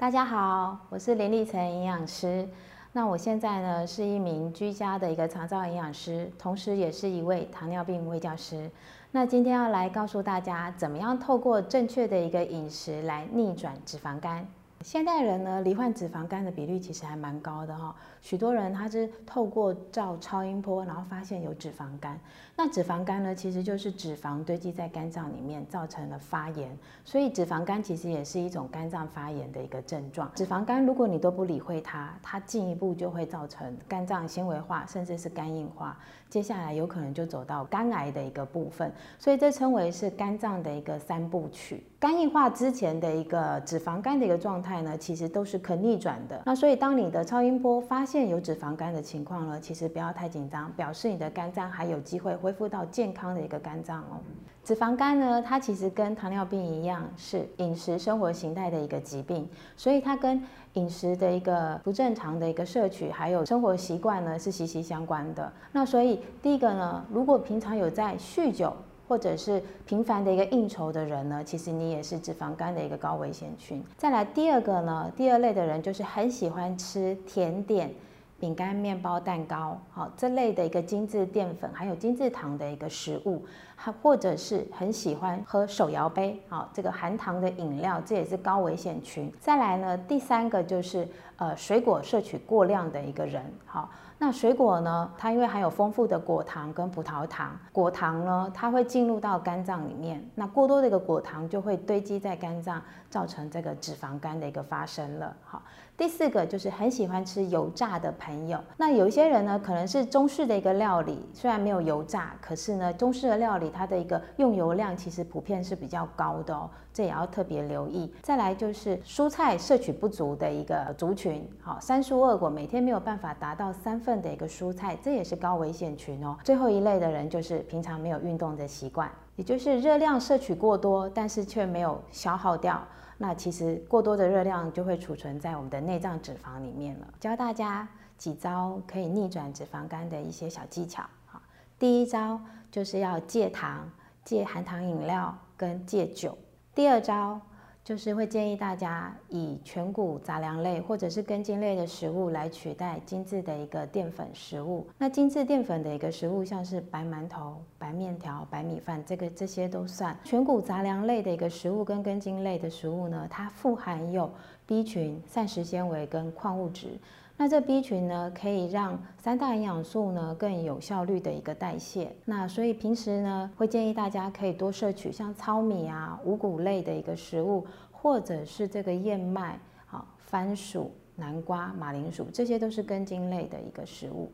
大家好，我是林立成营养师。那我现在呢是一名居家的一个肠道营养师，同时也是一位糖尿病卫教师。那今天要来告诉大家，怎么样透过正确的一个饮食来逆转脂肪肝。现代人呢，罹患脂肪肝的比率其实还蛮高的哈。许多人他是透过照超音波，然后发现有脂肪肝。那脂肪肝呢，其实就是脂肪堆积在肝脏里面，造成了发炎。所以脂肪肝其实也是一种肝脏发炎的一个症状。脂肪肝如果你都不理会它，它进一步就会造成肝脏纤维化，甚至是肝硬化。接下来有可能就走到肝癌的一个部分。所以这称为是肝脏的一个三部曲。肝硬化之前的一个脂肪肝的一个状态呢，其实都是可逆转的。那所以当你的超音波发现有脂肪肝的情况呢，其实不要太紧张，表示你的肝脏还有机会恢复到健康的一个肝脏哦。脂肪肝呢，它其实跟糖尿病一样，是饮食生活形态的一个疾病，所以它跟饮食的一个不正常的一个摄取，还有生活习惯呢是息息相关的。那所以第一个呢，如果平常有在酗酒，或者是频繁的一个应酬的人呢，其实你也是脂肪肝的一个高危险群。再来第二个呢，第二类的人就是很喜欢吃甜点、饼干、面包、蛋糕，好这类的一个精致淀粉还有精致糖的一个食物，还或者是很喜欢喝手摇杯，好这个含糖的饮料，这也是高危险群。再来呢，第三个就是呃水果摄取过量的一个人，好。那水果呢？它因为含有丰富的果糖跟葡萄糖，果糖呢，它会进入到肝脏里面。那过多的一个果糖就会堆积在肝脏，造成这个脂肪肝的一个发生了。好，第四个就是很喜欢吃油炸的朋友。那有一些人呢，可能是中式的一个料理，虽然没有油炸，可是呢，中式的料理它的一个用油量其实普遍是比较高的哦，这也要特别留意。再来就是蔬菜摄取不足的一个族群，好，三蔬二果每天没有办法达到三份。份的一个蔬菜，这也是高危险群哦。最后一类的人就是平常没有运动的习惯，也就是热量摄取过多，但是却没有消耗掉。那其实过多的热量就会储存在我们的内脏脂肪里面了。教大家几招可以逆转脂肪肝的一些小技巧。好，第一招就是要戒糖、戒含糖饮料跟戒酒。第二招。就是会建议大家以全谷杂粮类或者是根茎类的食物来取代精致的一个淀粉食物。那精致淀粉的一个食物，像是白馒头、白面条、白米饭，这个这些都算全谷杂粮类的一个食物跟根茎类的食物呢，它富含有 B 群、膳食纤维跟矿物质。那这 B 群呢，可以让三大营养素呢更有效率的一个代谢。那所以平时呢，会建议大家可以多摄取像糙米啊、五谷类的一个食物，或者是这个燕麦、好番薯、南瓜、马铃薯，这些都是根茎类的一个食物。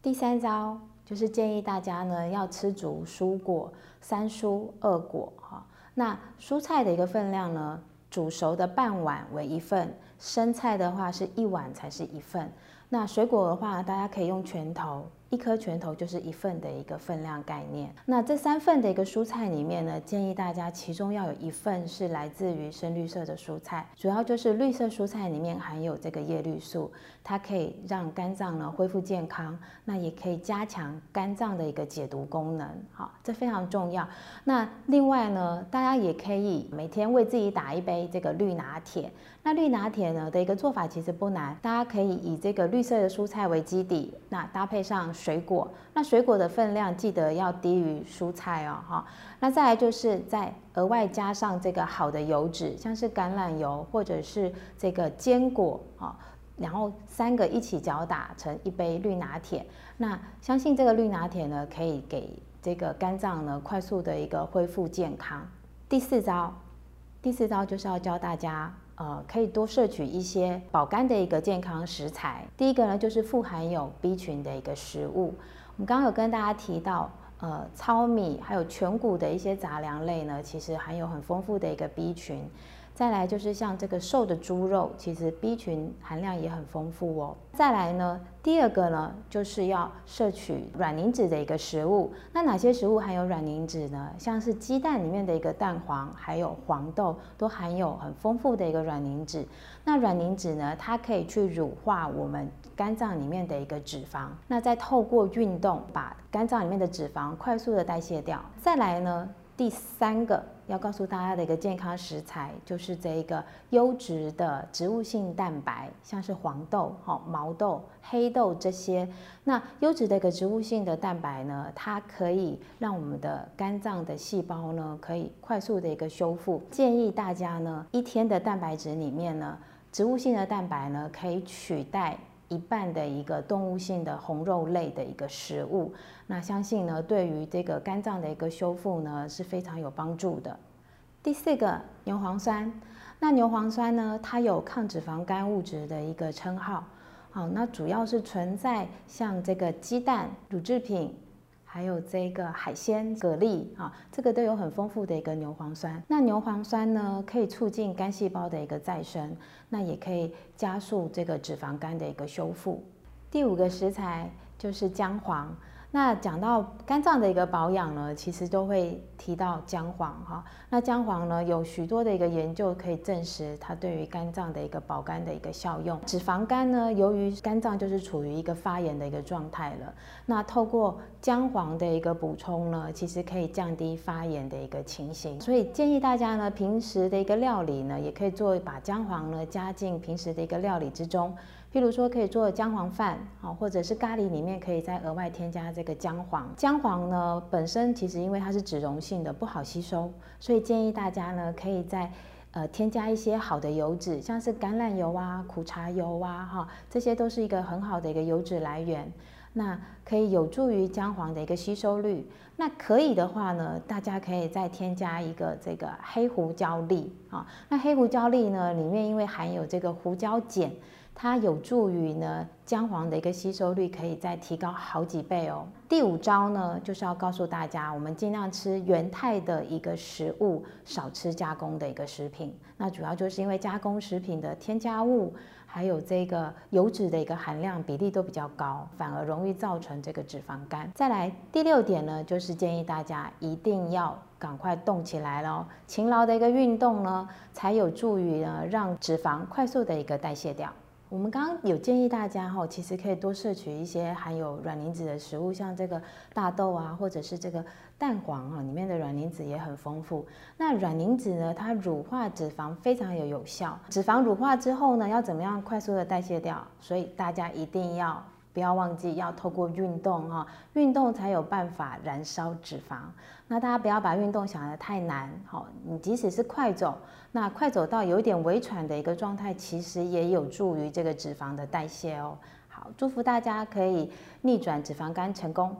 第三招就是建议大家呢要吃足蔬果，三蔬二果哈。那蔬菜的一个分量呢？煮熟的半碗为一份，生菜的话是一碗才是一份。那水果的话，大家可以用拳头。一颗拳头就是一份的一个分量概念。那这三份的一个蔬菜里面呢，建议大家其中要有一份是来自于深绿色的蔬菜，主要就是绿色蔬菜里面含有这个叶绿素，它可以让肝脏呢恢复健康，那也可以加强肝脏的一个解毒功能。好，这非常重要。那另外呢，大家也可以每天为自己打一杯这个绿拿铁。那绿拿铁呢的一个做法其实不难，大家可以以这个绿色的蔬菜为基底，那搭配上。水果，那水果的分量记得要低于蔬菜哦，哈。那再来就是再额外加上这个好的油脂，像是橄榄油或者是这个坚果啊，然后三个一起搅打成一杯绿拿铁。那相信这个绿拿铁呢，可以给这个肝脏呢快速的一个恢复健康。第四招，第四招就是要教大家。呃，可以多摄取一些保肝的一个健康食材。第一个呢，就是富含有 B 群的一个食物。我们刚刚有跟大家提到，呃，糙米还有全谷的一些杂粮类呢，其实含有很丰富的一个 B 群。再来就是像这个瘦的猪肉，其实 B 群含量也很丰富哦。再来呢，第二个呢，就是要摄取软磷脂的一个食物。那哪些食物含有软磷脂呢？像是鸡蛋里面的一个蛋黄，还有黄豆，都含有很丰富的一个软磷脂。那软磷脂呢，它可以去乳化我们肝脏里面的一个脂肪，那再透过运动把肝脏里面的脂肪快速的代谢掉。再来呢，第三个。要告诉大家的一个健康食材，就是这一个优质的植物性蛋白，像是黄豆、哈毛豆、黑豆这些。那优质的一个植物性的蛋白呢，它可以让我们的肝脏的细胞呢，可以快速的一个修复。建议大家呢，一天的蛋白质里面呢，植物性的蛋白呢，可以取代。一半的一个动物性的红肉类的一个食物，那相信呢，对于这个肝脏的一个修复呢是非常有帮助的。第四个牛磺酸，那牛磺酸呢，它有抗脂肪肝物质的一个称号，好，那主要是存在像这个鸡蛋、乳制品。还有这个海鲜、蛤蜊啊，这个都有很丰富的一个牛磺酸。那牛磺酸呢，可以促进肝细胞的一个再生，那也可以加速这个脂肪肝的一个修复。第五个食材就是姜黄。那讲到肝脏的一个保养呢，其实都会提到姜黄哈。那姜黄呢，有许多的一个研究可以证实它对于肝脏的一个保肝的一个效用。脂肪肝呢，由于肝脏就是处于一个发炎的一个状态了，那透过姜黄的一个补充呢，其实可以降低发炎的一个情形。所以建议大家呢，平时的一个料理呢，也可以做把姜黄呢加进平时的一个料理之中。譬如说，可以做姜黄饭，好，或者是咖喱里面可以再额外添加这个姜黄。姜黄呢，本身其实因为它是脂溶性的，不好吸收，所以建议大家呢，可以在呃添加一些好的油脂，像是橄榄油啊、苦茶油啊，哈，这些都是一个很好的一个油脂来源。那可以有助于姜黄的一个吸收率。那可以的话呢，大家可以再添加一个这个黑胡椒粒啊。那黑胡椒粒呢，里面因为含有这个胡椒碱。它有助于呢姜黄的一个吸收率可以再提高好几倍哦。第五招呢，就是要告诉大家，我们尽量吃原态的一个食物，少吃加工的一个食品。那主要就是因为加工食品的添加物还有这个油脂的一个含量比例都比较高，反而容易造成这个脂肪肝。再来第六点呢，就是建议大家一定要赶快动起来喽，勤劳的一个运动呢，才有助于呢让脂肪快速的一个代谢掉。我们刚刚有建议大家哈，其实可以多摄取一些含有软磷脂的食物，像这个大豆啊，或者是这个蛋黄啊，里面的软磷脂也很丰富。那软磷脂呢，它乳化脂肪非常有有效。脂肪乳化之后呢，要怎么样快速的代谢掉？所以大家一定要。不要忘记要透过运动哈，运动才有办法燃烧脂肪。那大家不要把运动想得太难，好，你即使是快走，那快走到有一点微喘的一个状态，其实也有助于这个脂肪的代谢哦。好，祝福大家可以逆转脂肪肝成功。